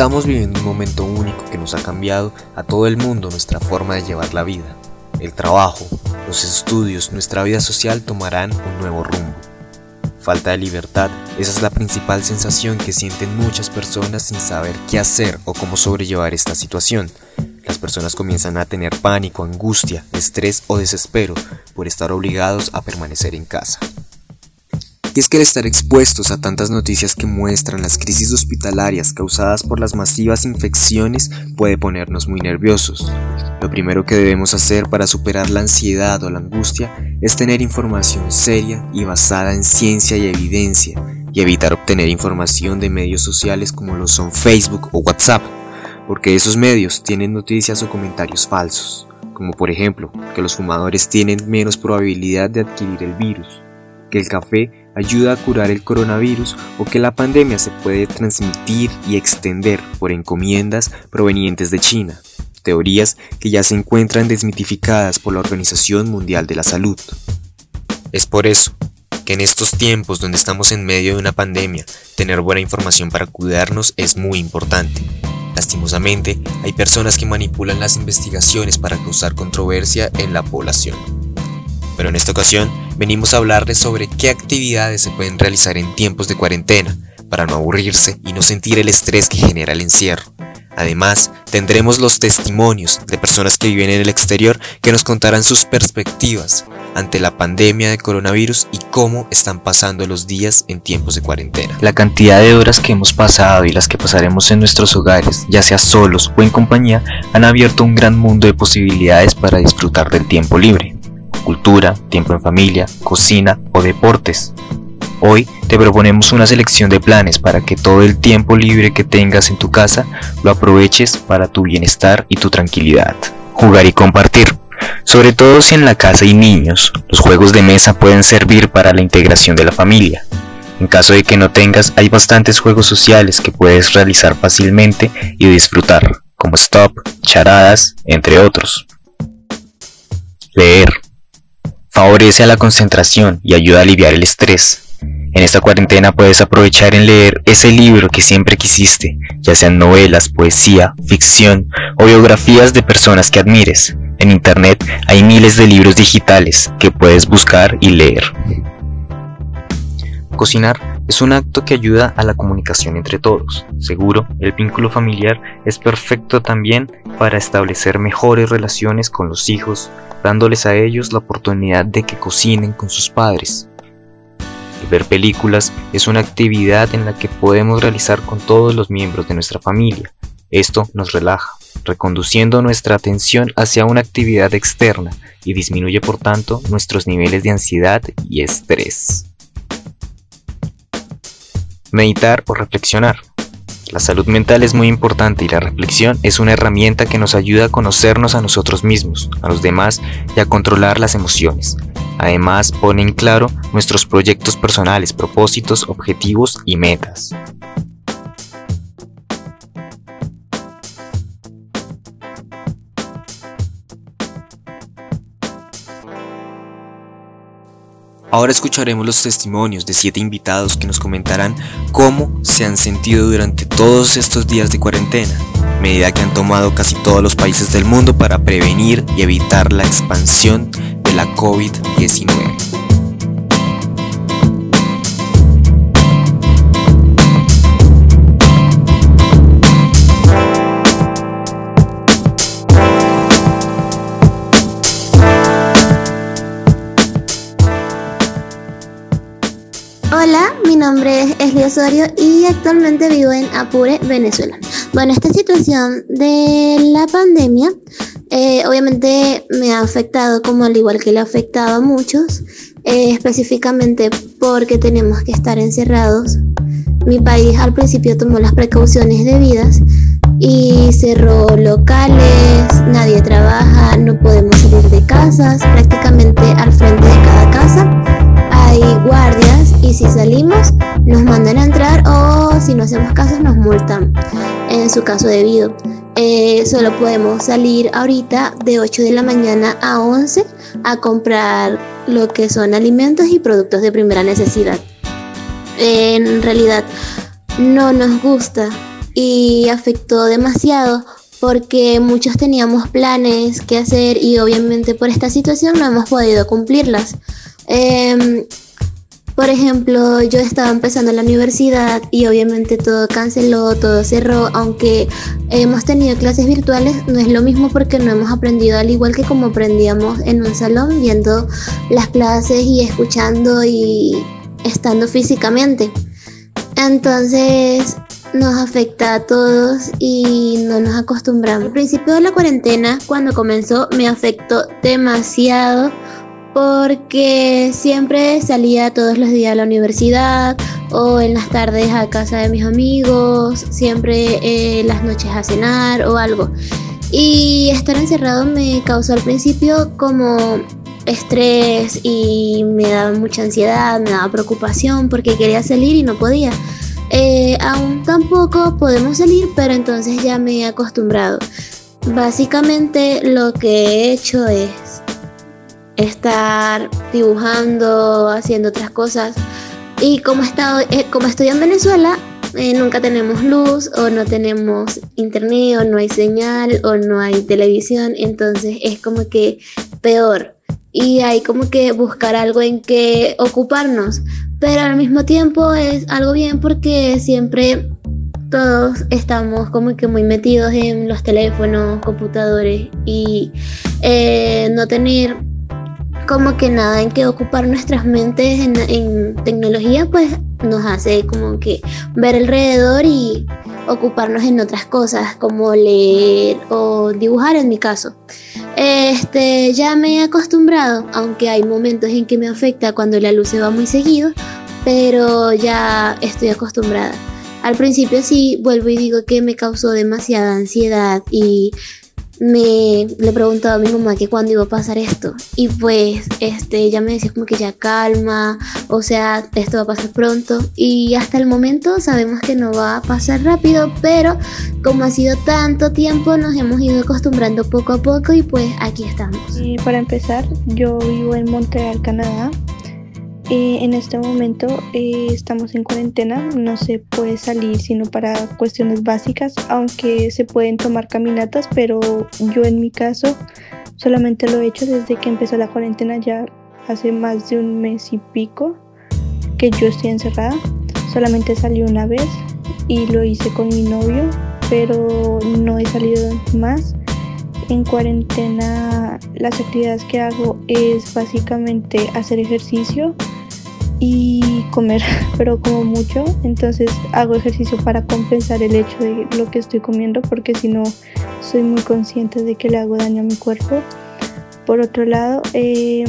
Estamos viviendo un momento único que nos ha cambiado a todo el mundo nuestra forma de llevar la vida. El trabajo, los estudios, nuestra vida social tomarán un nuevo rumbo. Falta de libertad, esa es la principal sensación que sienten muchas personas sin saber qué hacer o cómo sobrellevar esta situación. Las personas comienzan a tener pánico, angustia, estrés o desespero por estar obligados a permanecer en casa. Y es que al estar expuestos a tantas noticias que muestran las crisis hospitalarias causadas por las masivas infecciones puede ponernos muy nerviosos. Lo primero que debemos hacer para superar la ansiedad o la angustia es tener información seria y basada en ciencia y evidencia y evitar obtener información de medios sociales como lo son Facebook o WhatsApp, porque esos medios tienen noticias o comentarios falsos, como por ejemplo que los fumadores tienen menos probabilidad de adquirir el virus, que el café ayuda a curar el coronavirus o que la pandemia se puede transmitir y extender por encomiendas provenientes de China, teorías que ya se encuentran desmitificadas por la Organización Mundial de la Salud. Es por eso que en estos tiempos donde estamos en medio de una pandemia, tener buena información para cuidarnos es muy importante. Lastimosamente, hay personas que manipulan las investigaciones para causar controversia en la población. Pero en esta ocasión venimos a hablarles sobre qué actividades se pueden realizar en tiempos de cuarentena para no aburrirse y no sentir el estrés que genera el encierro. Además, tendremos los testimonios de personas que viven en el exterior que nos contarán sus perspectivas ante la pandemia de coronavirus y cómo están pasando los días en tiempos de cuarentena. La cantidad de horas que hemos pasado y las que pasaremos en nuestros hogares, ya sea solos o en compañía, han abierto un gran mundo de posibilidades para disfrutar del tiempo libre cultura, tiempo en familia, cocina o deportes. Hoy te proponemos una selección de planes para que todo el tiempo libre que tengas en tu casa lo aproveches para tu bienestar y tu tranquilidad. Jugar y compartir. Sobre todo si en la casa hay niños, los juegos de mesa pueden servir para la integración de la familia. En caso de que no tengas, hay bastantes juegos sociales que puedes realizar fácilmente y disfrutar, como stop, charadas, entre otros. Leer favorece a la concentración y ayuda a aliviar el estrés. En esta cuarentena puedes aprovechar en leer ese libro que siempre quisiste, ya sean novelas, poesía, ficción o biografías de personas que admires. En Internet hay miles de libros digitales que puedes buscar y leer. Cocinar es un acto que ayuda a la comunicación entre todos. Seguro, el vínculo familiar es perfecto también para establecer mejores relaciones con los hijos, dándoles a ellos la oportunidad de que cocinen con sus padres. ver películas es una actividad en la que podemos realizar con todos los miembros de nuestra familia. Esto nos relaja, reconduciendo nuestra atención hacia una actividad externa y disminuye por tanto nuestros niveles de ansiedad y estrés. Meditar o reflexionar. La salud mental es muy importante y la reflexión es una herramienta que nos ayuda a conocernos a nosotros mismos, a los demás y a controlar las emociones. Además, pone en claro nuestros proyectos personales, propósitos, objetivos y metas. Ahora escucharemos los testimonios de siete invitados que nos comentarán cómo se han sentido durante todos estos días de cuarentena, medida que han tomado casi todos los países del mundo para prevenir y evitar la expansión de la COVID-19. Esli Osorio y actualmente vivo en Apure, Venezuela. Bueno, esta situación de la pandemia eh, obviamente me ha afectado como al igual que le ha afectado a muchos, eh, específicamente porque tenemos que estar encerrados. Mi país al principio tomó las precauciones debidas y cerró locales, nadie trabaja, no podemos salir de casas, prácticamente al frente de cada casa hay guardias y si salimos nos mandan a entrar o si no hacemos caso nos multan en su caso debido. Eh, solo podemos salir ahorita de 8 de la mañana a 11 a comprar lo que son alimentos y productos de primera necesidad. en realidad no nos gusta y afectó demasiado porque muchos teníamos planes que hacer y obviamente por esta situación no hemos podido cumplirlas. Em, por ejemplo, yo estaba empezando la universidad y obviamente todo canceló, todo cerró, aunque hemos tenido clases virtuales, no es lo mismo porque no hemos aprendido al igual que como aprendíamos en un salón, viendo las clases y escuchando y estando físicamente. Entonces nos afecta a todos y no nos acostumbramos. Al principio de la cuarentena, cuando comenzó, me afectó demasiado porque siempre salía todos los días a la universidad o en las tardes a casa de mis amigos, siempre eh, las noches a cenar o algo. Y estar encerrado me causó al principio como estrés y me daba mucha ansiedad, me daba preocupación porque quería salir y no podía. Eh, aún tampoco podemos salir, pero entonces ya me he acostumbrado. Básicamente lo que he hecho es estar dibujando, haciendo otras cosas. Y como, estado, eh, como estoy en Venezuela, eh, nunca tenemos luz o no tenemos internet o no hay señal o no hay televisión, entonces es como que peor. Y hay como que buscar algo en que ocuparnos, pero al mismo tiempo es algo bien porque siempre todos estamos como que muy metidos en los teléfonos, computadores y eh, no tener como que nada en que ocupar nuestras mentes en, tecnología, pues nos hace como que ver alrededor y ocuparnos en otras cosas como leer o dibujar en mi caso. Este, ya me he acostumbrado, aunque hay momentos en que me afecta cuando la luz se va muy seguido, pero ya estoy acostumbrada. Al principio sí vuelvo y digo que me causó demasiada ansiedad y me le preguntaba a mi mamá que cuándo iba a pasar esto. Y pues este ella me decía como que ya calma o sea esto va a pasar pronto. Y hasta el momento sabemos que no va a pasar rápido pero como ha sido tanto tiempo nos hemos ido acostumbrando poco a poco y pues aquí estamos. Y para empezar yo vivo en Montreal Canadá eh, en este momento eh, estamos en cuarentena, no se puede salir sino para cuestiones básicas, aunque se pueden tomar caminatas, pero yo en mi caso solamente lo he hecho desde que empezó la cuarentena ya hace más de un mes y pico que yo estoy encerrada. Solamente salí una vez y lo hice con mi novio, pero no he salido más. En cuarentena las actividades que hago es básicamente hacer ejercicio, y comer, pero como mucho, entonces hago ejercicio para compensar el hecho de lo que estoy comiendo porque si no soy muy consciente de que le hago daño a mi cuerpo. Por otro lado, eh,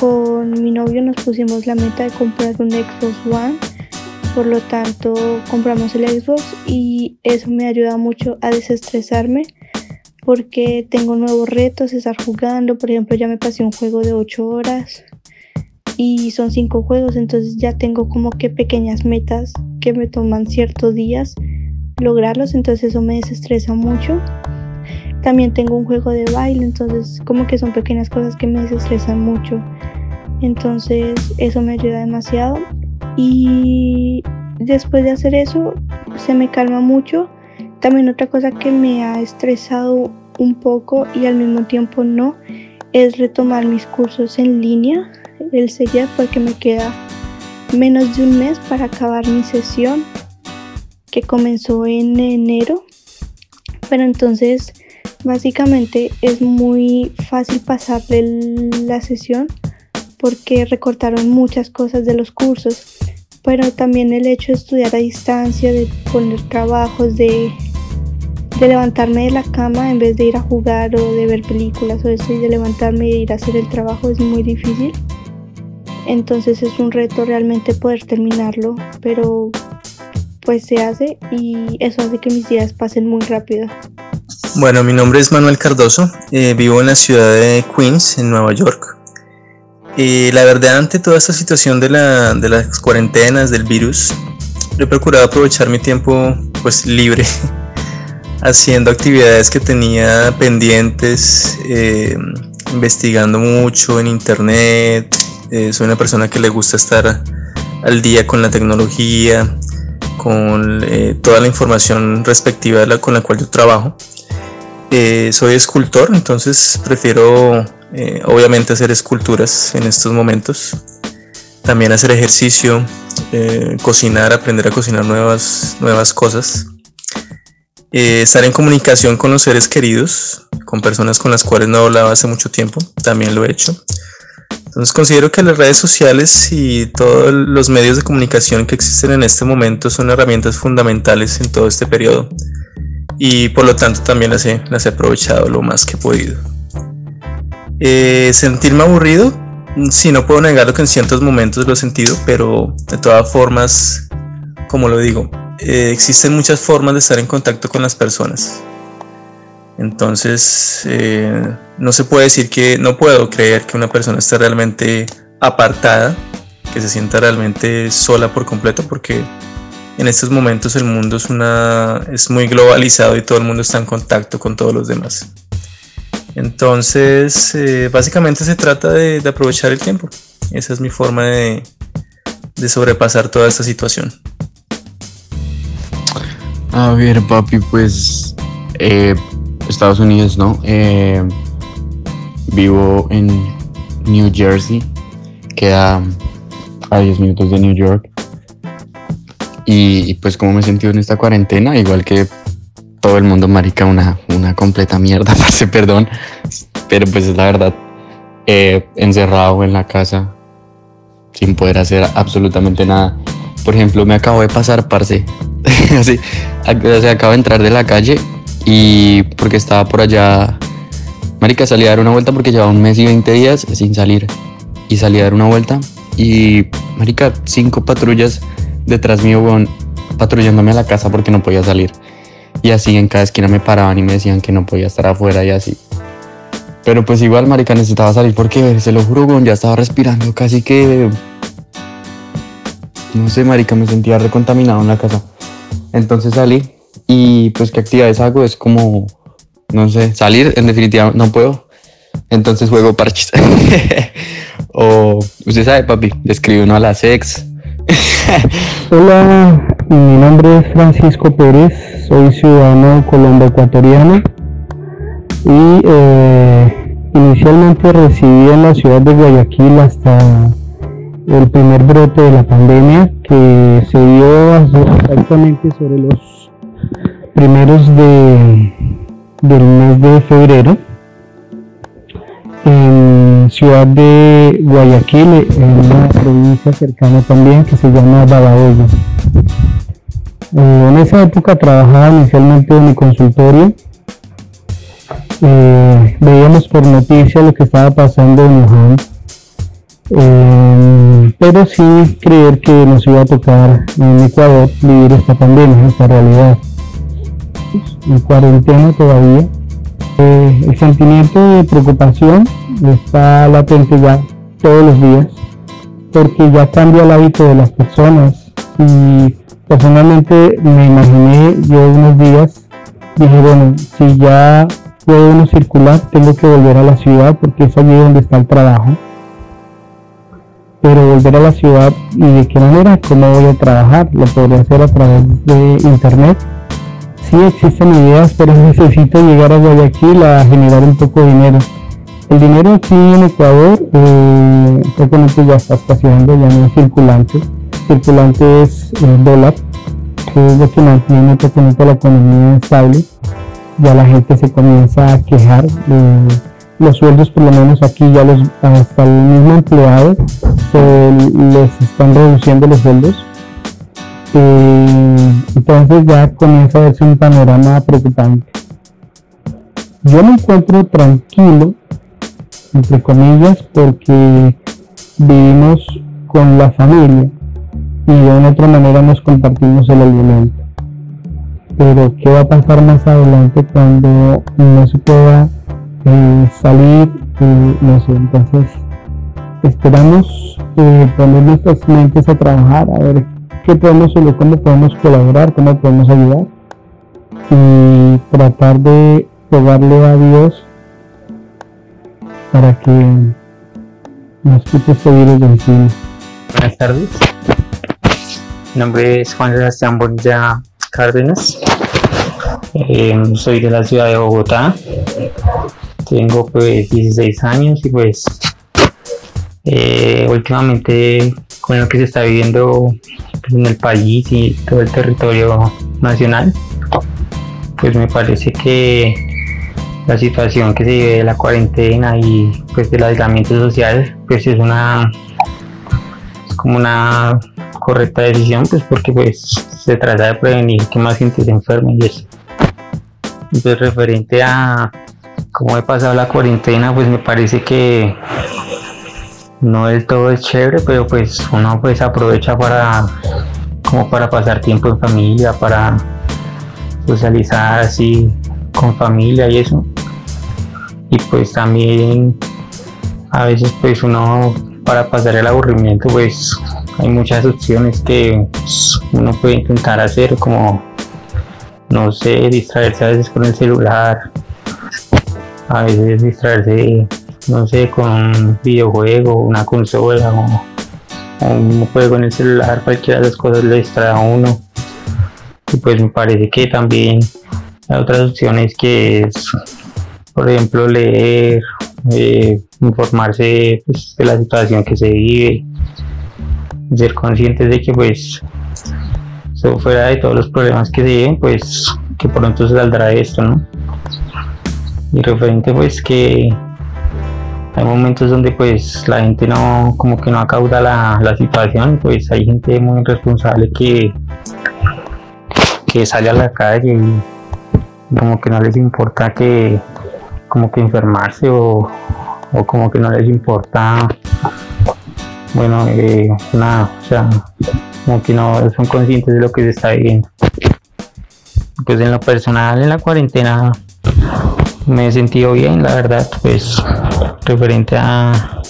con mi novio nos pusimos la meta de comprar un Xbox One, por lo tanto compramos el Xbox y eso me ayuda mucho a desestresarme porque tengo nuevos retos, estar jugando, por ejemplo ya me pasé un juego de 8 horas y son cinco juegos, entonces ya tengo como que pequeñas metas que me toman ciertos días lograrlos, entonces eso me desestresa mucho. También tengo un juego de baile, entonces como que son pequeñas cosas que me desestresan mucho. Entonces eso me ayuda demasiado. Y después de hacer eso se me calma mucho. También otra cosa que me ha estresado un poco y al mismo tiempo no es retomar mis cursos en línea el sellar porque me queda menos de un mes para acabar mi sesión que comenzó en enero. Pero entonces básicamente es muy fácil pasarle la sesión porque recortaron muchas cosas de los cursos. Pero también el hecho de estudiar a distancia, de poner trabajos, de, de levantarme de la cama en vez de ir a jugar o de ver películas o eso y de levantarme y ir a hacer el trabajo es muy difícil. Entonces es un reto realmente poder terminarlo, pero pues se hace y eso hace que mis días pasen muy rápido. Bueno, mi nombre es Manuel Cardoso, eh, vivo en la ciudad de Queens, en Nueva York. Y la verdad, ante toda esta situación de, la, de las cuarentenas, del virus, he procurado aprovechar mi tiempo pues libre haciendo actividades que tenía pendientes, eh, investigando mucho en internet, eh, soy una persona que le gusta estar al día con la tecnología, con eh, toda la información respectiva con la cual yo trabajo. Eh, soy escultor, entonces prefiero eh, obviamente hacer esculturas en estos momentos. También hacer ejercicio, cocinar, aprender a cocinar nuevas, nuevas cosas. estar en comunicación con los seres queridos, con personas con las cuales no hablaba hace mucho tiempo, también lo he hecho. Entonces considero que las redes sociales y todos los medios de comunicación que existen en este momento son herramientas fundamentales en todo este periodo y por lo tanto también las he, las he aprovechado lo más que he podido. Eh, sentirme aburrido, sí, no puedo negarlo que en ciertos momentos lo he sentido, pero de todas formas, como lo digo, eh, existen muchas formas de estar en contacto con las personas. Entonces, eh, no se puede decir que, no puedo creer que una persona esté realmente apartada, que se sienta realmente sola por completo, porque en estos momentos el mundo es, una, es muy globalizado y todo el mundo está en contacto con todos los demás. Entonces, eh, básicamente se trata de, aprovechar el tiempo. Esa es mi forma de, sobrepasar toda esta situación. A ver, papi, pues eh, Estados Unidos, ¿no? Eh, vivo en New Jersey, queda a 10 minutos de New York. Y, pues como me he sentido en esta cuarentena, igual que todo el mundo, marica, una, una completa mierda, parce, perdón. Pero pues es la verdad, eh, encerrado en la casa, sin poder hacer absolutamente nada. Por ejemplo, me acabo de pasar, parce. Así, se acabo de entrar de la calle y porque estaba por allá, Marica, salí a dar una vuelta porque llevaba un mes y 20 días sin salir. Y salí a dar una vuelta y, Marica, cinco patrullas detrás mío, patrullándome a la casa porque no podía salir. Y así en cada esquina me paraban y me decían que no podía estar afuera y así. Pero pues igual, marica, necesitaba salir porque, se lo juro, ya estaba respirando casi que... No sé, marica, me sentía recontaminado en la casa. Entonces salí y pues qué actividades hago es como, no sé, salir, en definitiva no puedo. Entonces juego parches. o usted sabe, papi, le uno a la sex. Hola, mi nombre es Francisco Pérez, soy ciudadano colombo-ecuatoriano y eh, inicialmente residí en la ciudad de Guayaquil hasta el primer brote de la pandemia que se dio exactamente sobre los primeros de, del mes de febrero en ciudad de Guayaquil, en una provincia cercana también que se llama Babahoyo. Eh, en esa época trabajaba inicialmente en mi consultorio. Eh, veíamos por noticia lo que estaba pasando en Wuhan, eh, pero sin creer que nos iba a tocar en Ecuador vivir esta pandemia, esta realidad en cuarentena todavía. Eh, el sentimiento de preocupación está latente ya todos los días porque ya cambia el hábito de las personas. Y personalmente me imaginé yo unos días dije bueno si ya puedo uno circular tengo que volver a la ciudad porque es allí donde está el trabajo. Pero volver a la ciudad y de qué manera cómo voy a trabajar lo podría hacer a través de internet sí existen ideas, pero necesito llegar a Guayaquil a generar un poco de dinero. El dinero aquí en Ecuador, eh, ya está estacionando, ya no es circulante. Circulante es el dólar, que es lo que mantiene la economía estable. Ya la gente se comienza a quejar. de los sueldos, por lo menos aquí, ya los hasta el mismo empleado se les están reduciendo los sueldos entonces ya comienza a verse un panorama preocupante. Yo me encuentro tranquilo, entre comillas, porque vivimos con la familia y de una otra manera nos compartimos el alimento. Pero ¿qué va a pasar más adelante cuando no se pueda eh, salir? Eh, no sé, entonces esperamos eh, poner nuestras mentes a trabajar, a ver qué podemos cómo podemos colaborar, cómo podemos ayudar y tratar de rogarle a Dios para que nos quite este virus de encima. Buenas tardes. Mi nombre es Juan Sebastián Bonilla Cárdenas. Eh, soy de la ciudad de Bogotá. Tengo pues 16 años y pues eh, últimamente con lo que se está viviendo en el país y todo el territorio nacional, pues me parece que la situación que se vive de la cuarentena y pues del aislamiento social, pues es una es como una correcta decisión, pues porque pues se trata de prevenir que más gente se enferme y eso. Entonces referente a cómo he pasado la cuarentena, pues me parece que no del todo es chévere, pero pues uno pues aprovecha para como para pasar tiempo en familia, para socializar así con familia y eso. Y pues también a veces pues uno para pasar el aburrimiento pues hay muchas opciones que uno puede intentar hacer como no sé, distraerse a veces con el celular, a veces distraerse no sé, con un videojuego, una consola o, un juego en el celular, cualquiera de las cosas le distrae a uno. Y pues me parece que también hay otras opciones que es, por ejemplo, leer, eh, informarse pues, de la situación que se vive, ser conscientes de que pues fuera de todos los problemas que se viven, pues que pronto se saldrá esto, ¿no? Y referente pues que hay momentos donde pues la gente no como que no acauda la, la situación pues hay gente muy responsable que que sale a la calle y como que no les importa que como que enfermarse o, o como que no les importa bueno eh, nada o sea como que no son conscientes de lo que se está viviendo. Pues en lo personal en la cuarentena me he sentido bien la verdad pues referente a,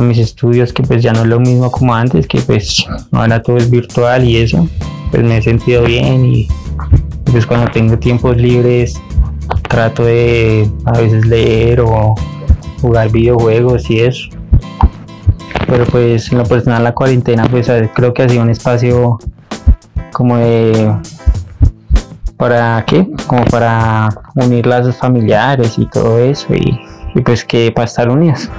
mis estudios, que pues ya no es lo mismo como antes, que pues ahora todo es virtual y eso, pues me he sentido bien y pues cuando tengo tiempos libres trato de a veces leer o jugar videojuegos y eso. Pero pues en lo personal la cuarentena pues creo que ha sido un espacio como de para qué como para unir lazos familiares y todo eso y y pues que para estar unidas.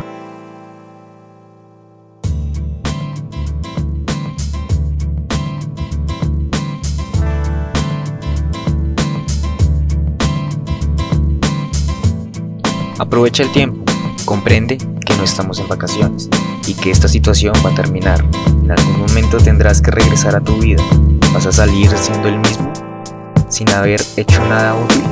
Aprovecha el tiempo, comprende que no estamos en vacaciones y que esta situación va a terminar. En algún momento tendrás que regresar a tu vida. ¿Vas a salir siendo el mismo sin haber hecho nada útil?